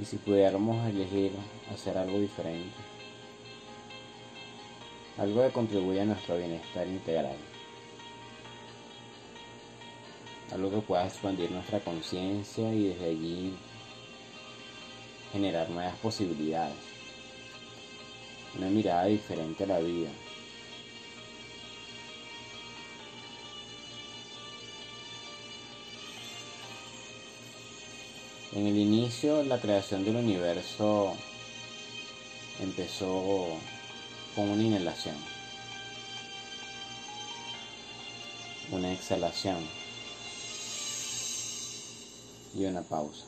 Y si pudiéramos elegir hacer algo diferente, algo que contribuya a nuestro bienestar integral, algo que pueda expandir nuestra conciencia y desde allí generar nuevas posibilidades, una mirada diferente a la vida. En el inicio, la creación del universo empezó con una inhalación, una exhalación y una pausa,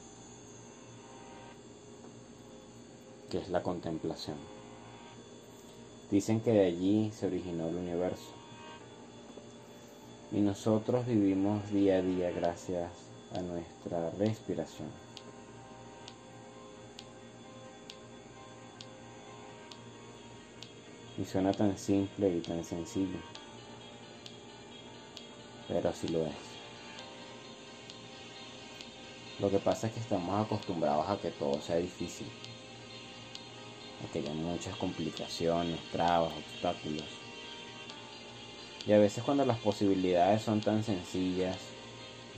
que es la contemplación. Dicen que de allí se originó el universo y nosotros vivimos día a día gracias a nuestra respiración. Y suena tan simple y tan sencillo, pero así lo es. Lo que pasa es que estamos acostumbrados a que todo sea difícil, a que haya muchas complicaciones, trabas, obstáculos. Y a veces cuando las posibilidades son tan sencillas,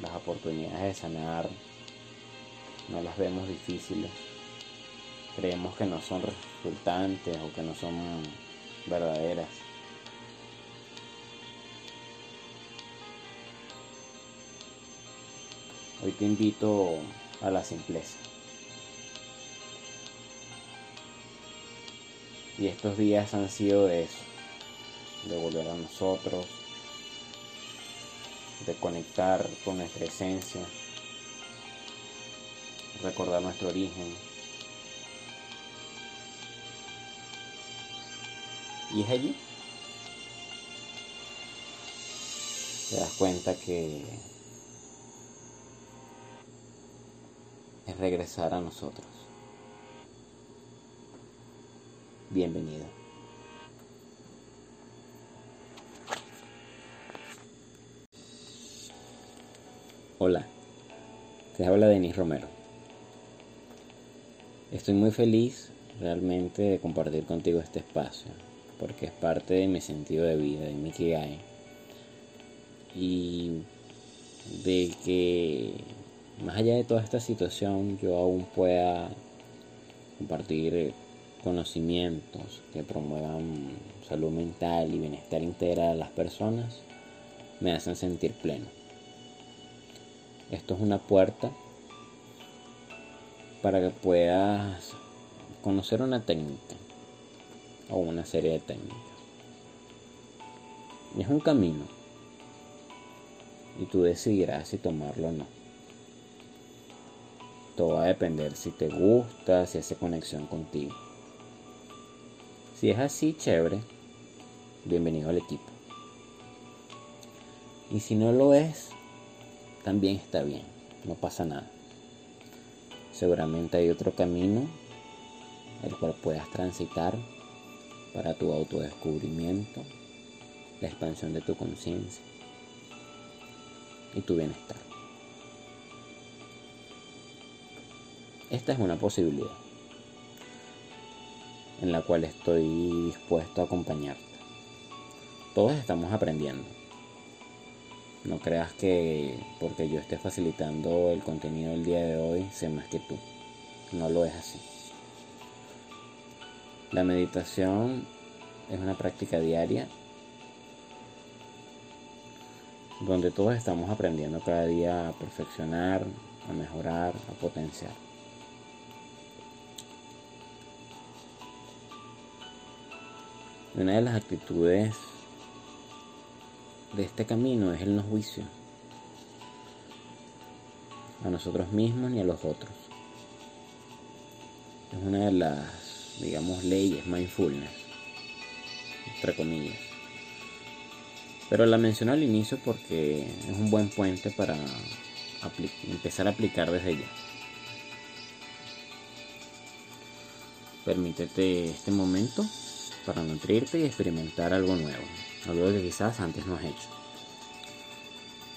las oportunidades de sanar no las vemos difíciles. Creemos que no son resultantes o que no son verdaderas. Hoy te invito a la simpleza. Y estos días han sido de eso, de volver a nosotros, de conectar con nuestra esencia, recordar nuestro origen. Y es allí. Te das cuenta que es regresar a nosotros. Bienvenido. Hola, te habla Denis Romero. Estoy muy feliz realmente de compartir contigo este espacio, porque es parte de mi sentido de vida, de mi Kigai. Y de que más allá de toda esta situación yo aún pueda compartir conocimientos que promuevan salud mental y bienestar integral a las personas, me hacen sentir pleno. Esto es una puerta para que puedas conocer una técnica o una serie de técnicas. Es un camino y tú decidirás si tomarlo o no. Todo va a depender si te gusta, si hace conexión contigo. Si es así, chévere, bienvenido al equipo. Y si no lo es, también está bien, no pasa nada. Seguramente hay otro camino el cual puedas transitar para tu autodescubrimiento, la expansión de tu conciencia y tu bienestar. Esta es una posibilidad en la cual estoy dispuesto a acompañarte. Todos estamos aprendiendo. No creas que porque yo esté facilitando el contenido del día de hoy sé más que tú. No lo es así. La meditación es una práctica diaria donde todos estamos aprendiendo cada día a perfeccionar, a mejorar, a potenciar. Una de las actitudes de este camino es el no juicio a nosotros mismos ni a los otros. Es una de las, digamos, leyes mindfulness, entre comillas. Pero la menciono al inicio porque es un buen puente para empezar a aplicar desde ya. Permítete este momento para nutrirte y experimentar algo nuevo algo que quizás antes no has hecho,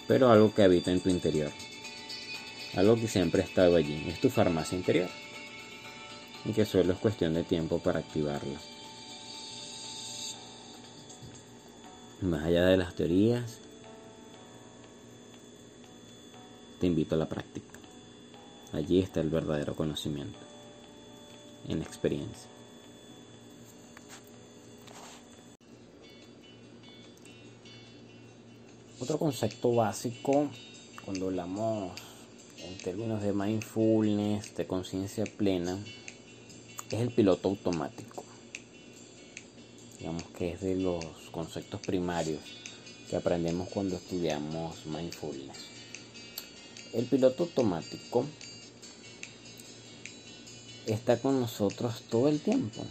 pero algo que habita en tu interior, algo que siempre ha estado allí, es tu farmacia interior. Y que solo es cuestión de tiempo para activarla. Más allá de las teorías, te invito a la práctica. Allí está el verdadero conocimiento, en experiencia. Otro concepto básico cuando hablamos en términos de mindfulness, de conciencia plena, es el piloto automático. Digamos que es de los conceptos primarios que aprendemos cuando estudiamos mindfulness. El piloto automático está con nosotros todo el tiempo.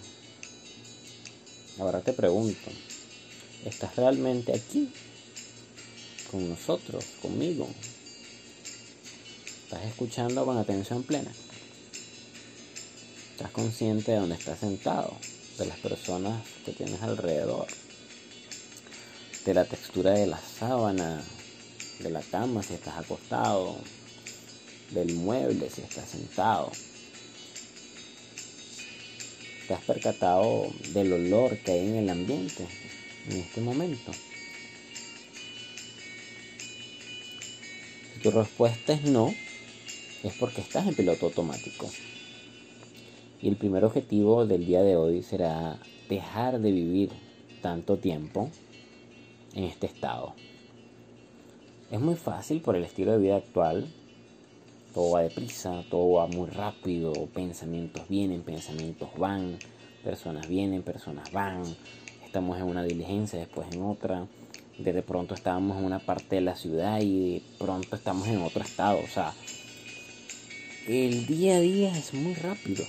Ahora te pregunto, ¿estás realmente aquí? Con nosotros, conmigo. ¿Estás escuchando con atención plena? ¿Estás consciente de dónde estás sentado? De las personas que tienes alrededor. De la textura de la sábana, de la cama si estás acostado, del mueble si estás sentado ¿Te has percatado del olor que hay en el ambiente en este momento? Si tu respuesta es no, es porque estás en piloto automático. Y el primer objetivo del día de hoy será dejar de vivir tanto tiempo en este estado. Es muy fácil por el estilo de vida actual. Todo va deprisa, todo va muy rápido, pensamientos vienen, pensamientos van, personas vienen, personas van, estamos en una diligencia, después en otra, de pronto estábamos en una parte de la ciudad y de pronto estamos en otro estado, o sea, el día a día es muy rápido,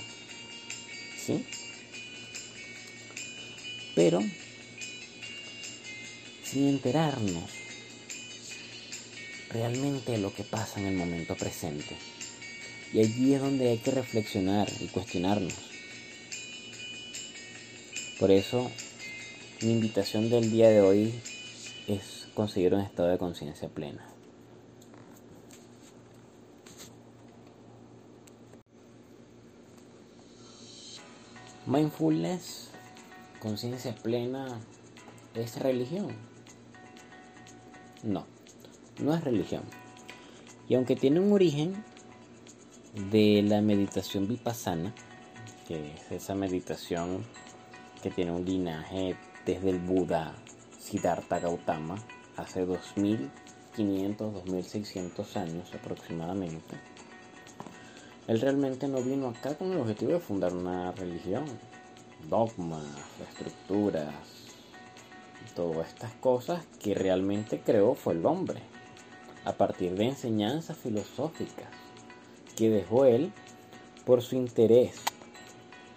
¿sí? Pero, sin enterarnos realmente lo que pasa en el momento presente. Y allí es donde hay que reflexionar y cuestionarnos. Por eso, mi invitación del día de hoy es conseguir un estado de conciencia plena. Mindfulness, conciencia plena, ¿es religión? No no es religión. Y aunque tiene un origen de la meditación vipassana, que es esa meditación que tiene un linaje desde el Buda Siddhartha Gautama, hace 2500, 2600 años aproximadamente. Él realmente no vino acá con el objetivo de fundar una religión, dogmas, estructuras, todas estas cosas que realmente creó fue el hombre a partir de enseñanzas filosóficas que dejó él por su interés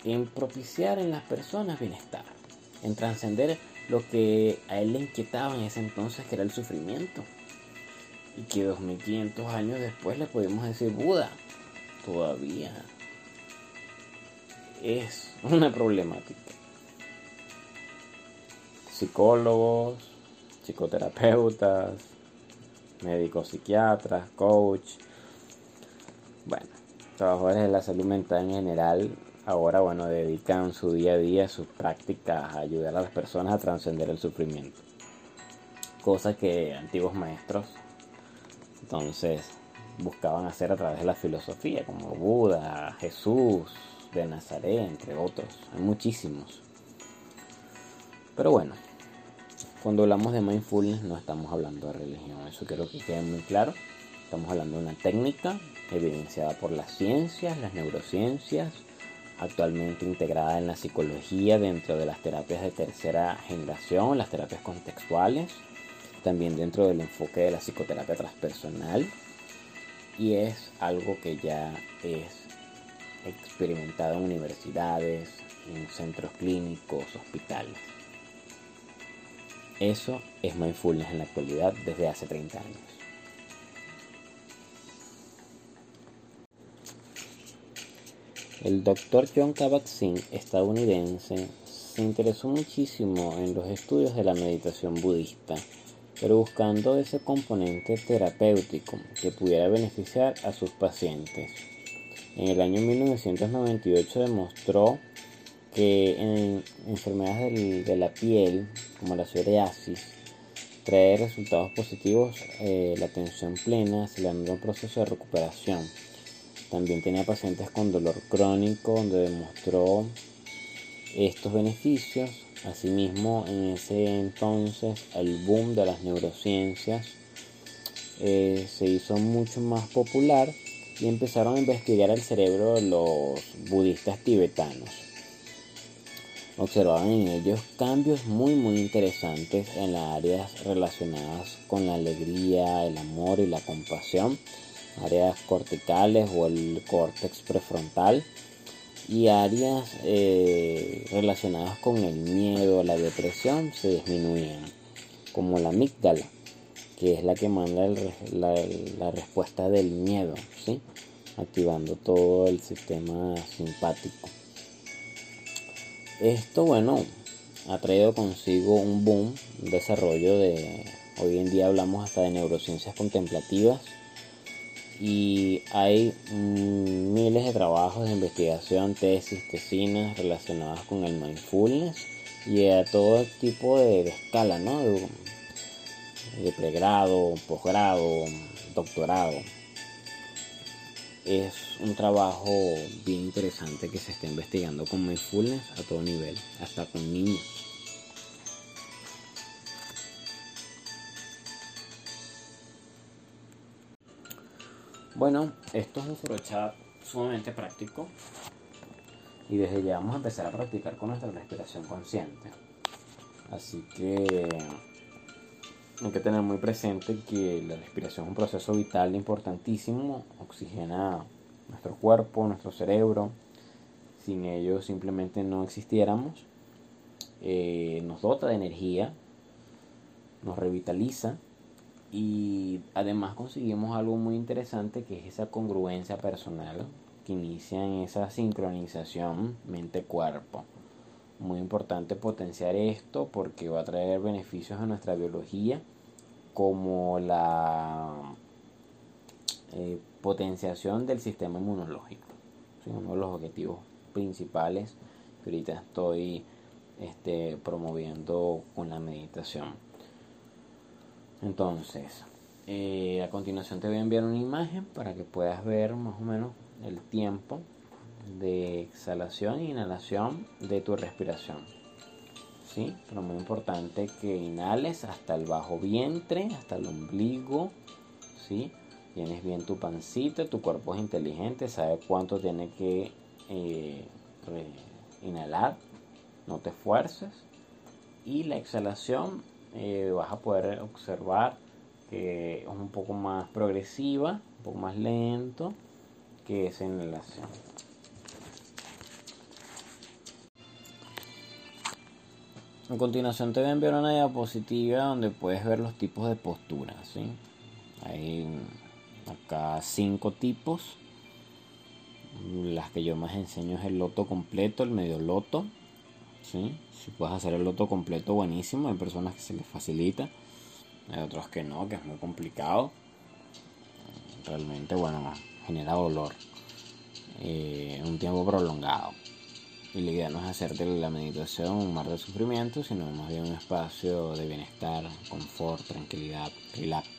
en propiciar en las personas bienestar, en trascender lo que a él le inquietaba en ese entonces, que era el sufrimiento. Y que 2500 años después le podemos decir Buda, todavía es una problemática. Psicólogos, psicoterapeutas, médicos psiquiatras, coach, bueno, trabajadores de la salud mental en general, ahora bueno, dedican su día a día, sus prácticas a ayudar a las personas a trascender el sufrimiento. Cosa que antiguos maestros entonces buscaban hacer a través de la filosofía, como Buda, Jesús de Nazaret, entre otros. Hay muchísimos. Pero bueno, cuando hablamos de mindfulness no estamos hablando de religión, eso quiero que quede muy claro. Estamos hablando de una técnica evidenciada por las ciencias, las neurociencias, actualmente integrada en la psicología dentro de las terapias de tercera generación, las terapias contextuales, también dentro del enfoque de la psicoterapia transpersonal y es algo que ya es experimentado en universidades, en centros clínicos, hospitales. Eso es mindfulness en la actualidad desde hace 30 años. El doctor John Kabat-Zinn, estadounidense, se interesó muchísimo en los estudios de la meditación budista, pero buscando ese componente terapéutico que pudiera beneficiar a sus pacientes. en el año 1998 demostró que en enfermedades de la piel, como la psoriasis, trae resultados positivos eh, la atención plena, acelerando el proceso de recuperación. También tenía pacientes con dolor crónico, donde demostró estos beneficios. Asimismo, en ese entonces, el boom de las neurociencias eh, se hizo mucho más popular y empezaron a investigar el cerebro de los budistas tibetanos. Observaban en ellos cambios muy muy interesantes en las áreas relacionadas con la alegría, el amor y la compasión, áreas corticales o el córtex prefrontal y áreas eh, relacionadas con el miedo, la depresión se disminuían, como la amígdala que es la que manda la, respuesta del miedo, ¿sí? activando todo el sistema simpático. Esto, bueno, ha traído consigo un boom, un desarrollo de, hoy en día hablamos hasta de neurociencias contemplativas y hay miles de trabajos de investigación, tesis, tesinas relacionadas con el mindfulness y a todo tipo de, escala, ¿no? de pregrado, posgrado, doctorado. Es un trabajo bien interesante que se está investigando con mindfulness a todo nivel, hasta con niños. Bueno, esto es un chat sumamente práctico y desde ya vamos a empezar a practicar con nuestra respiración consciente. Así que hay que tener muy presente que la respiración es un proceso vital importantísimo, oxigena nuestro cuerpo, nuestro cerebro. Sin ello simplemente no existiéramos. Eh, nos dota de energía, nos revitaliza y además conseguimos algo muy interesante que es esa congruencia personal que inicia en esa sincronización mente-cuerpo muy importante potenciar esto porque va a traer beneficios a nuestra biología como la eh, potenciación del sistema inmunológico. uno de los objetivos principales que ahorita estoy este, promoviendo con la meditación. Entonces, eh, a continuación te voy a enviar una imagen para que puedas ver más o menos el tiempo de exhalación e inhalación de tu respiración. ¿Sí? Pero muy importante que inhales hasta el bajo vientre, hasta el ombligo. ¿Sí? Tienes bien tu pancita, tu cuerpo es inteligente, sabe cuánto tiene que eh, inhalar. No te esfuerces. Y la exhalación eh, vas a poder observar que es un poco más progresiva, un poco más lento que esa inhalación. A continuación te voy a enviar una diapositiva donde puedes ver los tipos de posturas. ¿sí? Hay acá cinco tipos. Las que yo más enseño es el loto completo, el medio loto. ¿Sí? Si puedes hacer el loto completo, buenísimo. Hay personas que se les facilita. Hay otros que no, que es muy complicado. Realmente, bueno, genera dolor. Eh, un tiempo prolongado. Y la idea no es hacerte la meditación un mar de sufrimiento, sino más bien un espacio de bienestar, confort, tranquilidad, relax.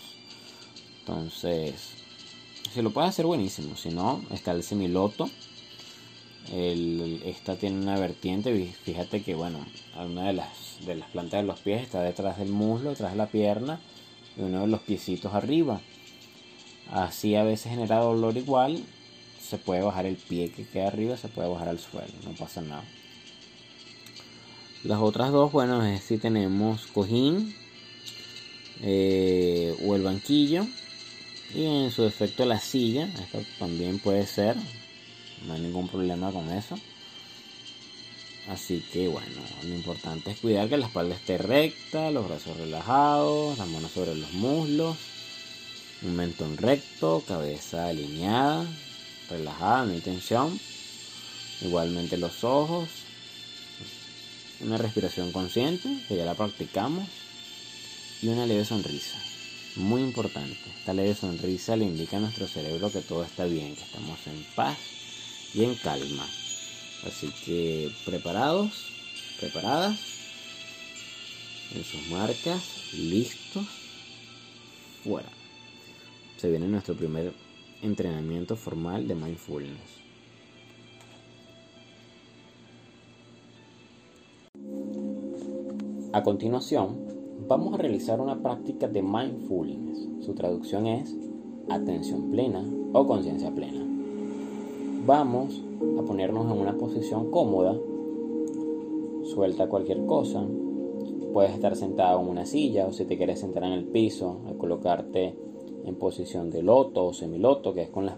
Entonces, si lo puedes hacer buenísimo, si no, está el semiloto. El, esta tiene una vertiente, fíjate que bueno, una de las, de las plantas de los pies está detrás del muslo, detrás de la pierna y uno de los piecitos arriba. Así a veces genera dolor igual se puede bajar el pie que queda arriba, se puede bajar al suelo, no pasa nada. Las otras dos, bueno, es si tenemos cojín eh, o el banquillo y en su defecto la silla, esto también puede ser, no hay ningún problema con eso. Así que bueno, lo importante es cuidar que la espalda esté recta, los brazos relajados, las manos sobre los muslos, un mentón recto, cabeza alineada, relajada, no hay tensión. Igualmente los ojos. Una respiración consciente, que ya la practicamos. Y una leve sonrisa. Muy importante. Esta leve sonrisa le indica a nuestro cerebro que todo está bien, que estamos en paz y en calma. Así que preparados, preparadas, en sus marcas, listos, fuera. Se viene nuestro primer entrenamiento formal de mindfulness. A continuación, vamos a realizar una práctica de mindfulness. Su traducción es atención plena o conciencia plena. Vamos a ponernos en una posición cómoda. Suelta cualquier cosa. Puedes estar sentado en una silla o si te quieres sentar en el piso, a colocarte en posición de loto o semiloto, que es con las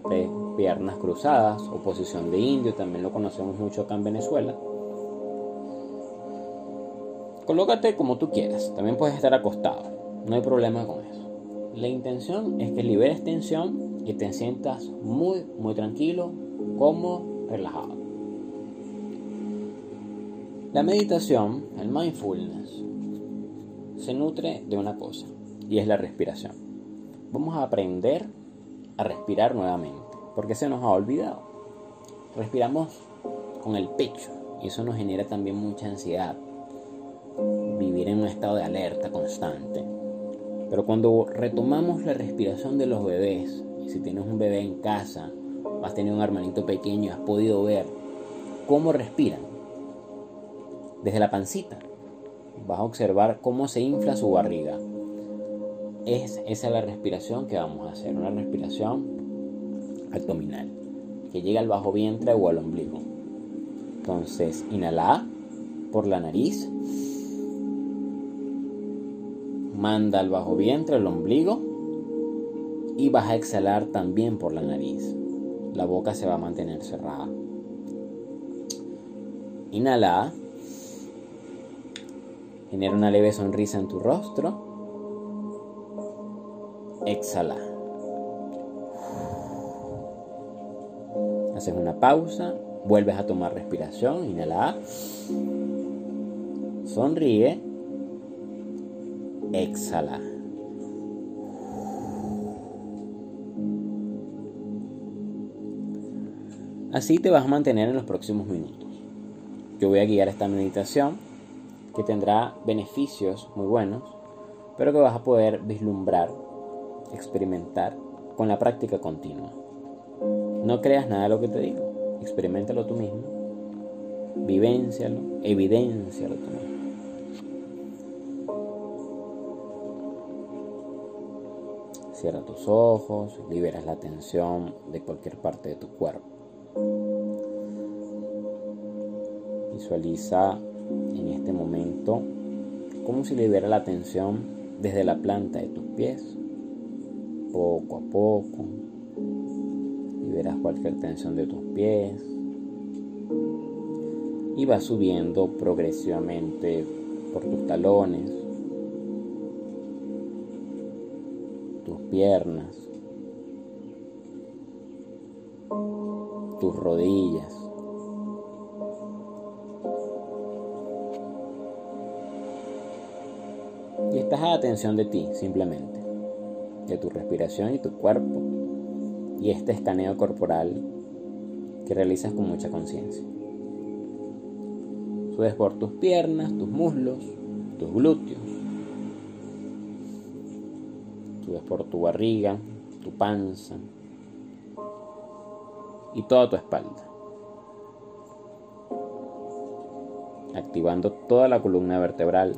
piernas cruzadas, o posición de indio, también lo conocemos mucho acá en Venezuela. Colócate como tú quieras, también puedes estar acostado, no hay problema con eso. La intención es que liberes tensión y te sientas muy, muy tranquilo, cómodo, relajado. La meditación, el mindfulness, se nutre de una cosa y es la respiración. Vamos a aprender a respirar nuevamente porque se nos ha olvidado. Respiramos con el pecho y eso nos genera también mucha ansiedad. Vivir en un estado de alerta constante. Pero cuando retomamos la respiración de los bebés, si tienes un bebé en casa, has tenido un hermanito pequeño, has podido ver cómo respiran desde la pancita. Vas a observar cómo se infla su barriga. Es, esa es la respiración que vamos a hacer, una respiración abdominal, que llega al bajo vientre o al ombligo. Entonces, inhala por la nariz manda al bajo vientre, el ombligo y vas a exhalar también por la nariz. La boca se va a mantener cerrada. Inhala. Genera una leve sonrisa en tu rostro. Exhala. Haces una pausa. Vuelves a tomar respiración. Inhala. Sonríe exhala. Así te vas a mantener en los próximos minutos. Yo voy a guiar esta meditación que tendrá beneficios muy buenos, pero que vas a poder vislumbrar, experimentar con la práctica continua. No creas nada de lo que te digo, experimentalo tú mismo, vivencialo, evidencialo tú mismo. Cierra tus ojos, liberas la tensión de cualquier parte de tu cuerpo. Visualiza en este momento cómo se libera la tensión desde la planta de tus pies, poco a poco. Liberas cualquier tensión de tus pies y vas subiendo progresivamente por tus talones, piernas, tus rodillas. Y estás a atención de ti, simplemente, de tu respiración y tu cuerpo, y este escaneo corporal que realizas con mucha conciencia. Subes por tus piernas, tus muslos, tus glúteos, subes por tu barriga, tu panza y toda tu espalda. Activando toda la columna vertebral,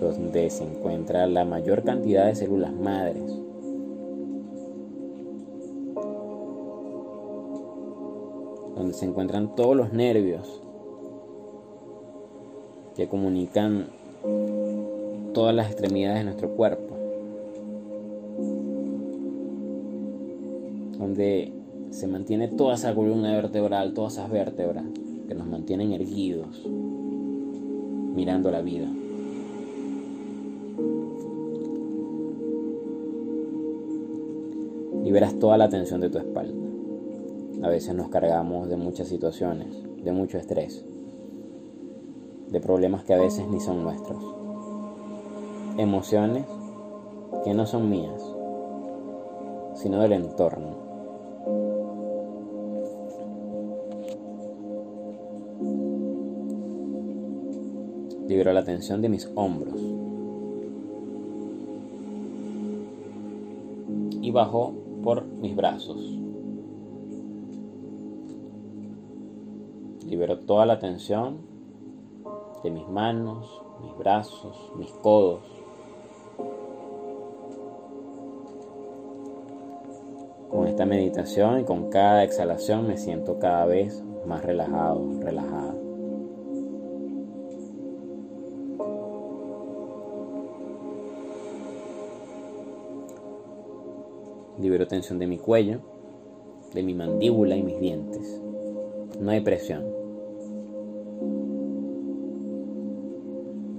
donde se encuentra la mayor cantidad de células madres. Donde se encuentran todos los nervios que comunican todas las extremidades de nuestro cuerpo, donde se mantiene toda esa columna vertebral, todas esas vértebras que nos mantienen erguidos, mirando la vida. Liberas toda la tensión de tu espalda. A veces nos cargamos de muchas situaciones, de mucho estrés, de problemas que a veces ni son nuestros emociones que no son mías, sino del entorno. Libero la tensión de mis hombros. Y bajo por mis brazos. Libero toda la tensión de mis manos, mis brazos, mis codos. Con esta meditación y con cada exhalación me siento cada vez más relajado, relajada. Libero tensión de mi cuello, de mi mandíbula y mis dientes. No hay presión.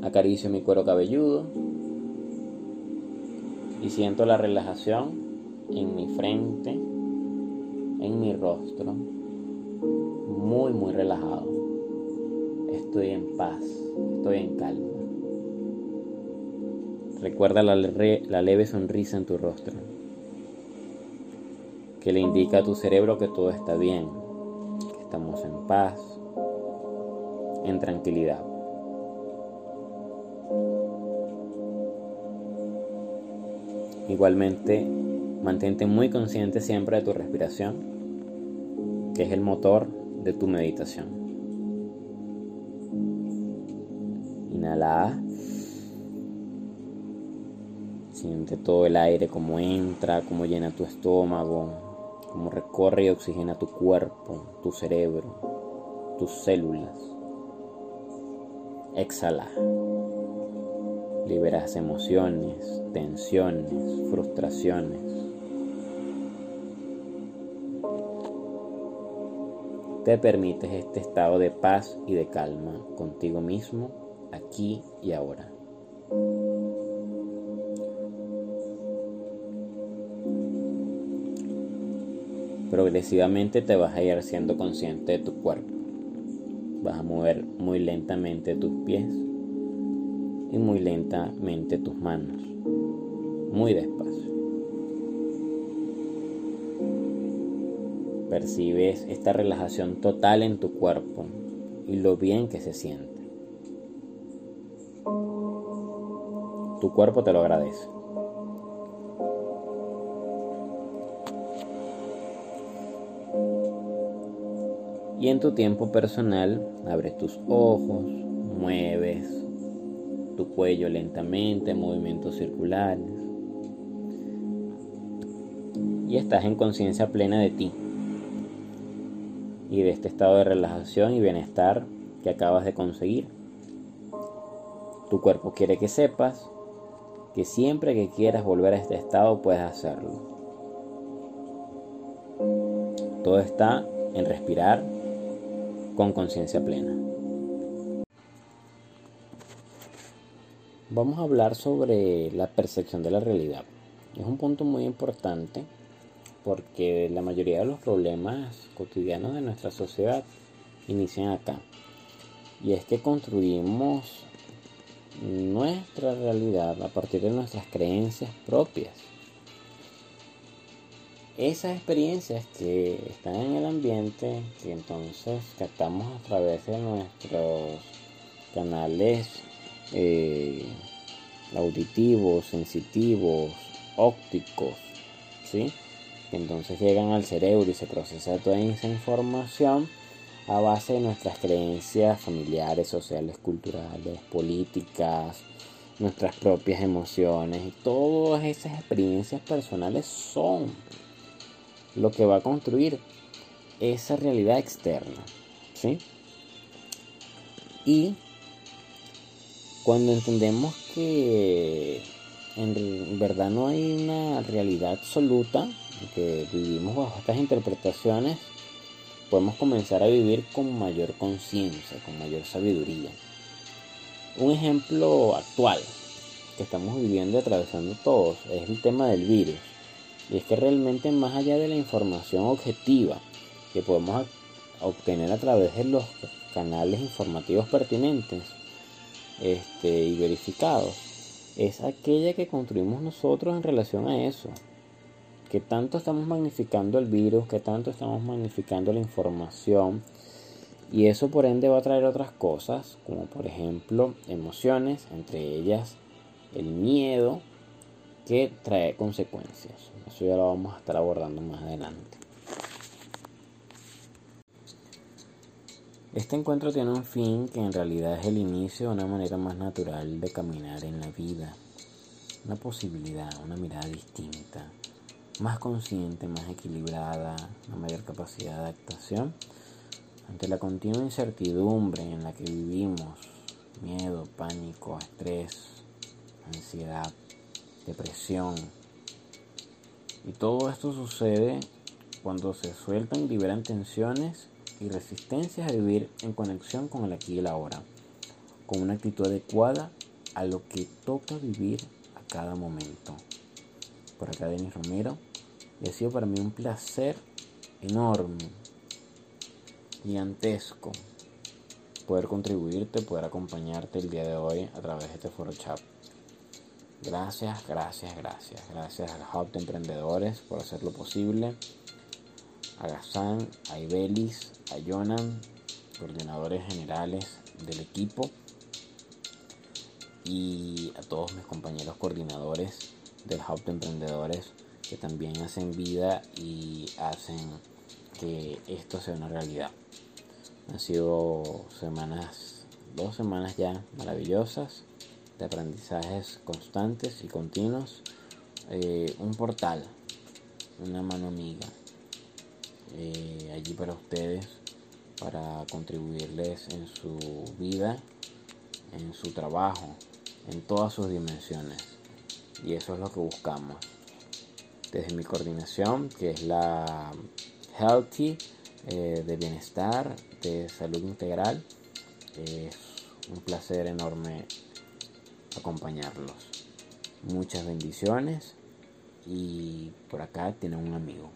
Acaricio mi cuero cabelludo y siento la relajación en mi frente, en mi rostro, muy, muy relajado. Estoy en paz, estoy en calma. Recuerda la, la leve sonrisa en tu rostro que le indica a tu cerebro que todo está bien, que estamos en paz, en tranquilidad. Igualmente, mantente muy consciente siempre de tu respiración, que es el motor de tu meditación. Inhala. Siente todo el aire como entra, como llena tu estómago, como recorre y oxigena tu cuerpo, tu cerebro, tus células. Exhala. Liberas emociones, tensiones, frustraciones. Te permites este estado de paz y de calma contigo mismo, aquí y ahora. Progresivamente te vas a ir siendo consciente de tu cuerpo. Vas a mover muy lentamente tus pies y muy lentamente tus manos. Muy despacio. Percibes esta relajación total en tu cuerpo y lo bien que se siente. Tu cuerpo te lo agradece. En tu tiempo personal, abres tus ojos, mueves tu cuello lentamente, movimientos circulares. Y estás en conciencia plena de ti y de este estado de relajación y bienestar que acabas de conseguir. Tu cuerpo quiere que sepas que siempre que quieras volver a este estado puedes hacerlo. Todo está en respirar con conciencia plena. Vamos a hablar sobre la percepción de la realidad. Es un punto muy importante porque la mayoría de los problemas cotidianos de nuestra sociedad inician acá. Y es que construimos nuestra realidad a partir de nuestras creencias propias esas experiencias que están en el ambiente, que entonces captamos a través de nuestros canales eh, auditivos, sensitivos, ópticos, ¿sí? entonces llegan al cerebro y se procesa toda esa información a base de nuestras creencias familiares, sociales, culturales, políticas, nuestras propias emociones y todas esas experiencias personales son lo que va a construir esa realidad externa. ¿sí? Y cuando entendemos que en verdad no hay una realidad absoluta, que vivimos bajo estas interpretaciones, podemos comenzar a vivir con mayor conciencia, con mayor sabiduría. Un ejemplo actual que estamos viviendo y atravesando todos es el tema del virus. Y es que realmente más allá de la información objetiva que podemos obtener a través de los canales informativos pertinentes este, y verificados, es aquella que construimos nosotros en relación a eso. Que tanto estamos magnificando el virus, que tanto estamos magnificando la información Y eso por ende va a traer otras cosas, como por ejemplo emociones, entre ellas el miedo, que trae consecuencias. Eso ya lo vamos a estar abordando más adelante. Este encuentro tiene un fin que en realidad es el inicio de una manera más natural de caminar en la vida. Una posibilidad, una mirada distinta, más consciente, más equilibrada, una mayor capacidad de adaptación ante la continua incertidumbre en la que vivimos, miedo, pánico, estrés, ansiedad, depresión. Y todo esto sucede cuando se sueltan liberan tensiones y resistencias a vivir en conexión con el aquí y el ahora, con una actitud adecuada a lo que toca vivir a cada momento. Por acá Denis Romero, y ha sido para mí un placer enorme, gigantesco, poder contribuirte, poder acompañarte el día de hoy a través de este foro chat. Gracias, gracias, gracias. Gracias al Hub de Emprendedores por hacerlo posible. A Gazán, a Ibelis, a Jonan, coordinadores generales del equipo. Y a todos mis compañeros coordinadores del Hub de Emprendedores que también hacen vida y hacen que esto sea una realidad. Han sido semanas, dos semanas ya maravillosas de aprendizajes constantes y continuos, eh, un portal, una mano amiga eh, allí para ustedes, para contribuirles en su vida, en su trabajo, en todas sus dimensiones. Y eso es lo que buscamos. Desde mi coordinación, que es la Healthy, eh, de bienestar, de salud integral, es un placer enorme acompañarlos. Muchas bendiciones y por acá tienen un amigo.